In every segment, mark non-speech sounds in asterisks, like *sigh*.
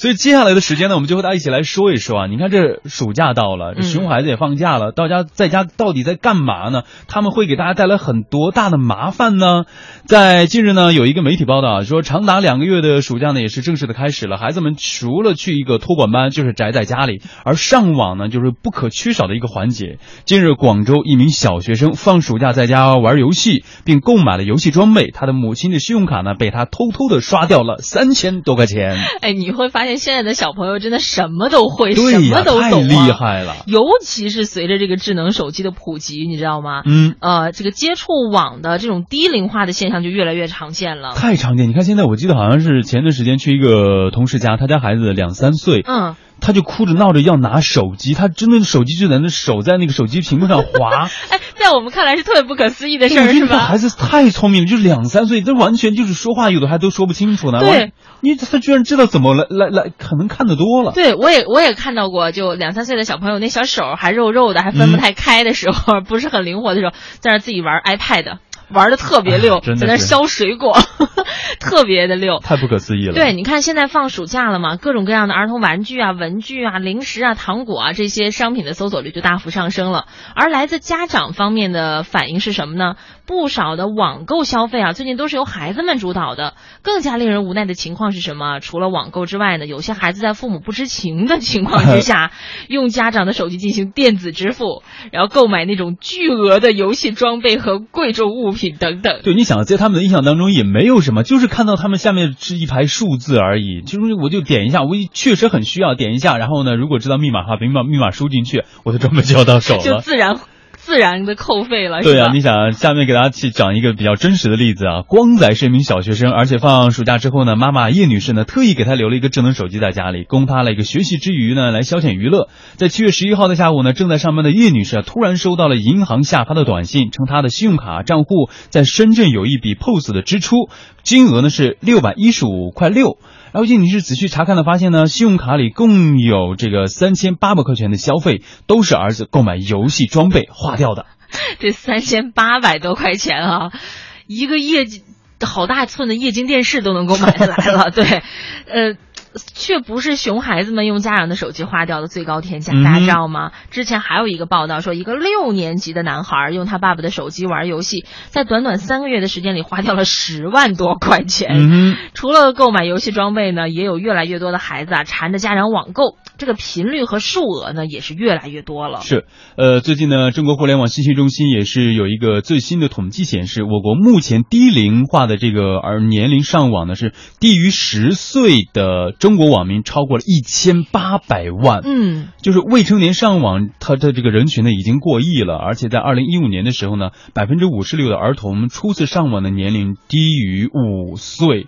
所以接下来的时间呢，我们就和大家一起来说一说啊。你看这暑假到了，这熊孩子也放假了，到家在家到底在干嘛呢？他们会给大家带来很多大的麻烦呢。在近日呢，有一个媒体报道啊说，长达两个月的暑假呢，也是正式的开始了。孩子们除了去一个托管班，就是宅在家里，而上网呢，就是不可缺少的一个环节。近日，广州一名小学生放暑假在家玩游戏，并购买了游戏装备，他的母亲的信用卡呢，被他偷偷的刷掉了三千多块钱。哎，你会发现现在的小朋友真的什么都会，什么都懂、啊，太厉害了。尤其是随着这个智能手机的普及，你知道吗？嗯，呃，这个接触网的这种低龄化的现象就越来越常见了。太常见，你看现在我记得好像是前段时间去一个同事家，他家孩子两三岁，嗯。他就哭着闹着要拿手机，他真的手机就在那手在那个手机屏幕上滑。*laughs* 哎，在我们看来是特别不可思议的事儿，是吧？孩子太聪明了，就是两三岁，这完全就是说话有的还都说不清楚呢。对，你他居然知道怎么来来来，可能看得多了。对，我也我也看到过，就两三岁的小朋友那小手还肉肉的，还分不太开的时候，嗯、*laughs* 不是很灵活的时候，在那自己玩 iPad。玩的特别溜，在那削水果，*laughs* 特别的溜，太不可思议了。对，你看现在放暑假了嘛，各种各样的儿童玩具啊、文具啊、零食啊、糖果啊这些商品的搜索率就大幅上升了。而来自家长方面的反应是什么呢？不少的网购消费啊，最近都是由孩子们主导的。更加令人无奈的情况是什么？除了网购之外呢，有些孩子在父母不知情的情况之下，*laughs* 用家长的手机进行电子支付，然后购买那种巨额的游戏装备和贵重物品等等。对，你想在他们的印象当中也没有什么，就是看到他们下面是一排数字而已。其实我就点一下，我确实很需要点一下，然后呢，如果知道密码的话，把密码密码输进去，我的装备就要到手了，*laughs* 就自然。自然的扣费了，对啊，你想，下面给大家去讲一个比较真实的例子啊。光仔是一名小学生，而且放暑假之后呢，妈妈叶女士呢特意给他留了一个智能手机在家里，供他了一个学习之余呢来消遣娱乐。在七月十一号的下午呢，正在上班的叶女士啊，突然收到了银行下发的短信，称她的信用卡账户在深圳有一笔 POS 的支出，金额呢是六百一十五块六。然后叶女士仔细查看的，发现呢，信用卡里共有这个三千八百块钱的消费，都是儿子购买游戏装备花掉的。*laughs* 这三千八百多块钱啊，一个液晶好大寸的液晶电视都能够买下来了。对，呃。却不是熊孩子们用家长的手机花掉的最高天价，大家知道吗？之前还有一个报道说，一个六年级的男孩用他爸爸的手机玩游戏，在短短三个月的时间里花掉了十万多块钱。嗯、除了购买游戏装备呢，也有越来越多的孩子啊缠着家长网购，这个频率和数额呢也是越来越多了。是，呃，最近呢，中国互联网信息中心也是有一个最新的统计显示，我国目前低龄化的这个而年龄上网呢是低于十岁的。中国网民超过了一千八百万，嗯，就是未成年上网，他的这个人群呢已经过亿了，而且在二零一五年的时候呢，百分之五十六的儿童初次上网的年龄低于五岁，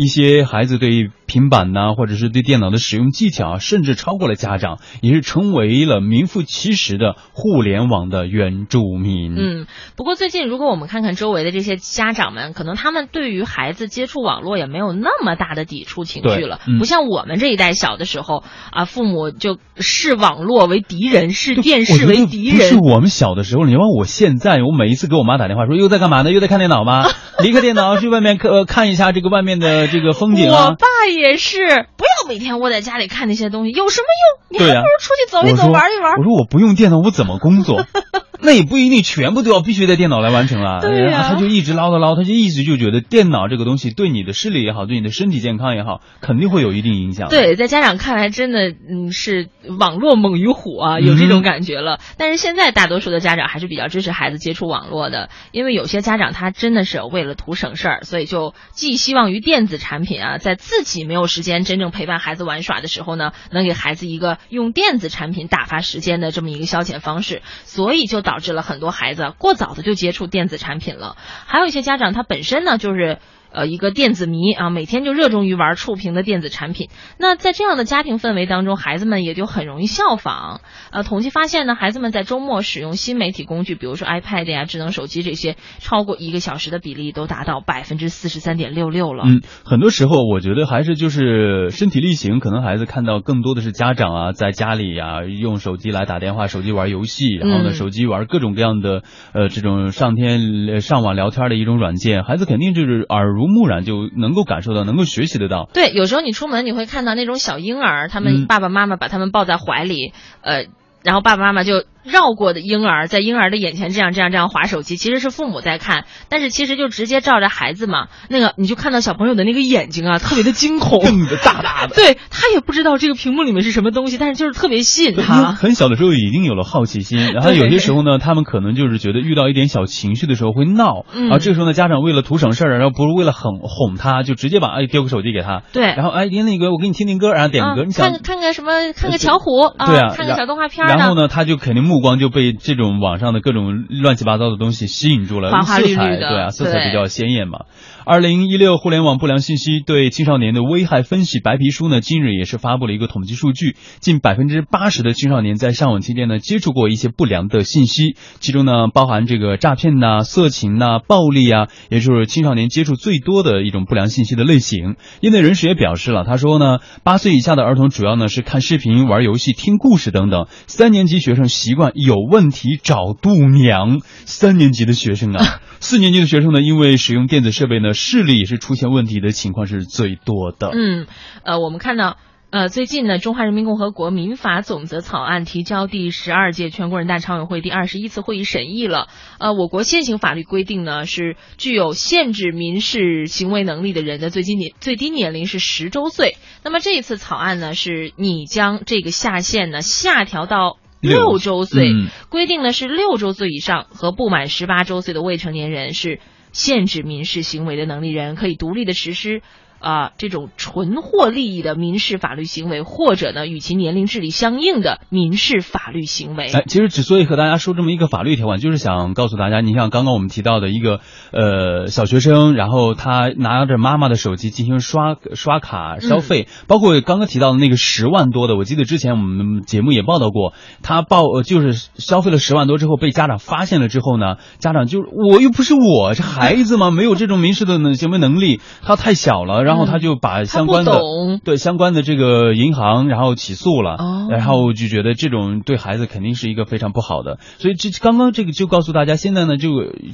一些孩子对平板呐，或者是对电脑的使用技巧，甚至超过了家长，也是成为了名副其实的互联网的原住民。嗯，不过最近如果我们看看周围的这些家长们，可能他们对于孩子接触网络也没有那么大的抵触情绪了，嗯、不像我们这一代小的时候啊，父母就视网络为敌人，视电视为敌人。不 *laughs* 是我们小的时候，你问我现在，我每一次给我妈打电话说又在干嘛呢？又在看电脑吗？*laughs* 离开电脑去外面看、呃、看一下这个外面的这个风景啊。我爸也是，不要每天窝在家里看那些东西，有什么用？你还不如出去走一走、玩一玩。我说我不用电脑，我怎么工作？*laughs* 那也不一定全部都要必须在电脑来完成啊。对呀、啊，他就一直唠叨唠，他就一直就觉得电脑这个东西对你的视力也好，对你的身体健康也好，肯定会有一定影响。对，在家长看来，真的嗯是网络猛于虎啊，有这种感觉了。嗯、但是现在大多数的家长还是比较支持孩子接触网络的，因为有些家长他真的是为了图省事儿，所以就寄希望于电子产品啊，在自己没有时间真正陪伴孩子玩耍的时候呢，能给孩子一个用电子产品打发时间的这么一个消遣方式，所以就导导致了很多孩子过早的就接触电子产品了。还有一些家长他本身呢就是。呃，一个电子迷啊，每天就热衷于玩触屏的电子产品。那在这样的家庭氛围当中，孩子们也就很容易效仿。呃，统计发现呢，孩子们在周末使用新媒体工具，比如说 iPad 呀、智能手机这些，超过一个小时的比例都达到百分之四十三点六六了。嗯，很多时候我觉得还是就是身体力行，可能孩子看到更多的是家长啊，在家里呀、啊、用手机来打电话，手机玩游戏，然后呢，嗯、手机玩各种各样的呃这种上天上网聊天的一种软件，孩子肯定就是耳。濡目染，就能够感受到，能够学习得到。对，有时候你出门你会看到那种小婴儿，他们爸爸妈妈把他们抱在怀里，呃，然后爸爸妈妈就。绕过的婴儿在婴儿的眼前这样这样这样划手机，其实是父母在看，但是其实就直接照着孩子嘛。那个你就看到小朋友的那个眼睛啊，特别的惊恐，瞪得大大的。对他也不知道这个屏幕里面是什么东西，但是就是特别吸引他。很小的时候已经有了好奇心，然后有些时候呢，他们可能就是觉得遇到一点小情绪的时候会闹，啊，这个时候呢，家长为了图省事儿，然后不是为了哄哄他，就直接把哎丢个手机给他。对，然后哎，您那个我给你听听歌，然后点个歌，你看看个什么，看个巧虎啊，对啊，看个小动画片。然后呢，他就肯定目光就被。这种网上的各种乱七八糟的东西吸引住了，花花绿绿的，对啊，色彩比较鲜艳嘛。二零一六互联网不良信息对青少年的危害分析白皮书呢，今日也是发布了一个统计数据，近百分之八十的青少年在上网期间呢接触过一些不良的信息，其中呢包含这个诈骗呐、色情呐、暴力啊，也就是青少年接触最多的一种不良信息的类型。业内人士也表示了，他说呢，八岁以下的儿童主要呢是看视频、玩游戏、听故事等等，三年级学生习惯有问题找度娘，三年级的学生啊，*laughs* 四年级的学生呢因为使用电子设备呢。视力也是出现问题的情况是最多的。嗯，呃，我们看到，呃，最近呢，《中华人民共和国民法总则》草案提交第十二届全国人大常委会第二十一次会议审议了。呃，我国现行法律规定呢，是具有限制民事行为能力的人的最低年最低年龄是十周岁。那么这一次草案呢，是你将这个下限呢下调到六周岁，规定呢是六周岁以上和不满十八周岁的未成年人是。限制民事行为的能力人可以独立的实施。啊，这种纯获利益的民事法律行为，或者呢，与其年龄智力相应的民事法律行为。哎，其实之所以和大家说这么一个法律条款，就是想告诉大家，你像刚刚我们提到的一个呃小学生，然后他拿着妈妈的手机进行刷刷卡消费，包括刚刚提到的那个十万多的，我记得之前我们节目也报道过，他报就是消费了十万多之后被家长发现了之后呢，家长就我又不是我这孩子嘛，没有这种民事的行为能力，他太小了。然后他就把相关的对相关的这个银行，然后起诉了，然后就觉得这种对孩子肯定是一个非常不好的。所以这刚刚这个就告诉大家，现在呢，就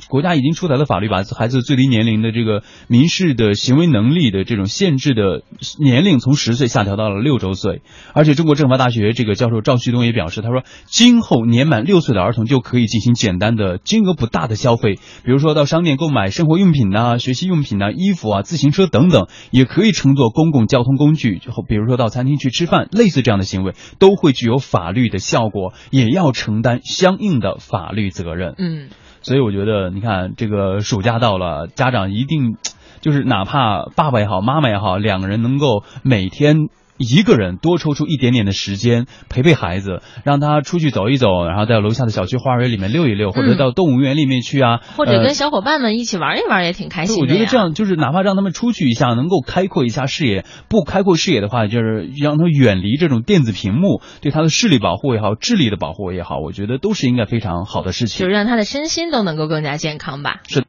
国家已经出台了法律，把孩子最低年龄的这个民事的行为能力的这种限制的年龄从十岁下调到了六周岁。而且中国政法大学这个教授赵旭东也表示，他说今后年满六岁的儿童就可以进行简单的金额不大的消费，比如说到商店购买生活用品呐、学习用品呐、衣服啊、自行车等等。也可以乘坐公共交通工具，就比如说到餐厅去吃饭，类似这样的行为都会具有法律的效果，也要承担相应的法律责任。嗯，所以我觉得，你看这个暑假到了，家长一定就是哪怕爸爸也好，妈妈也好，两个人能够每天。一个人多抽出一点点的时间陪陪孩子，让他出去走一走，然后在楼下的小区花园里面溜一溜，或者到动物园里面去啊，或者跟小伙伴们一起玩一玩也挺开心的。我觉得这样就是哪怕让他们出去一下，能够开阔一下视野。不开阔视野的话，就是让他远离这种电子屏幕，对他的视力保护也好，智力的保护也好，我觉得都是应该非常好的事情。就是让他的身心都能够更加健康吧。是。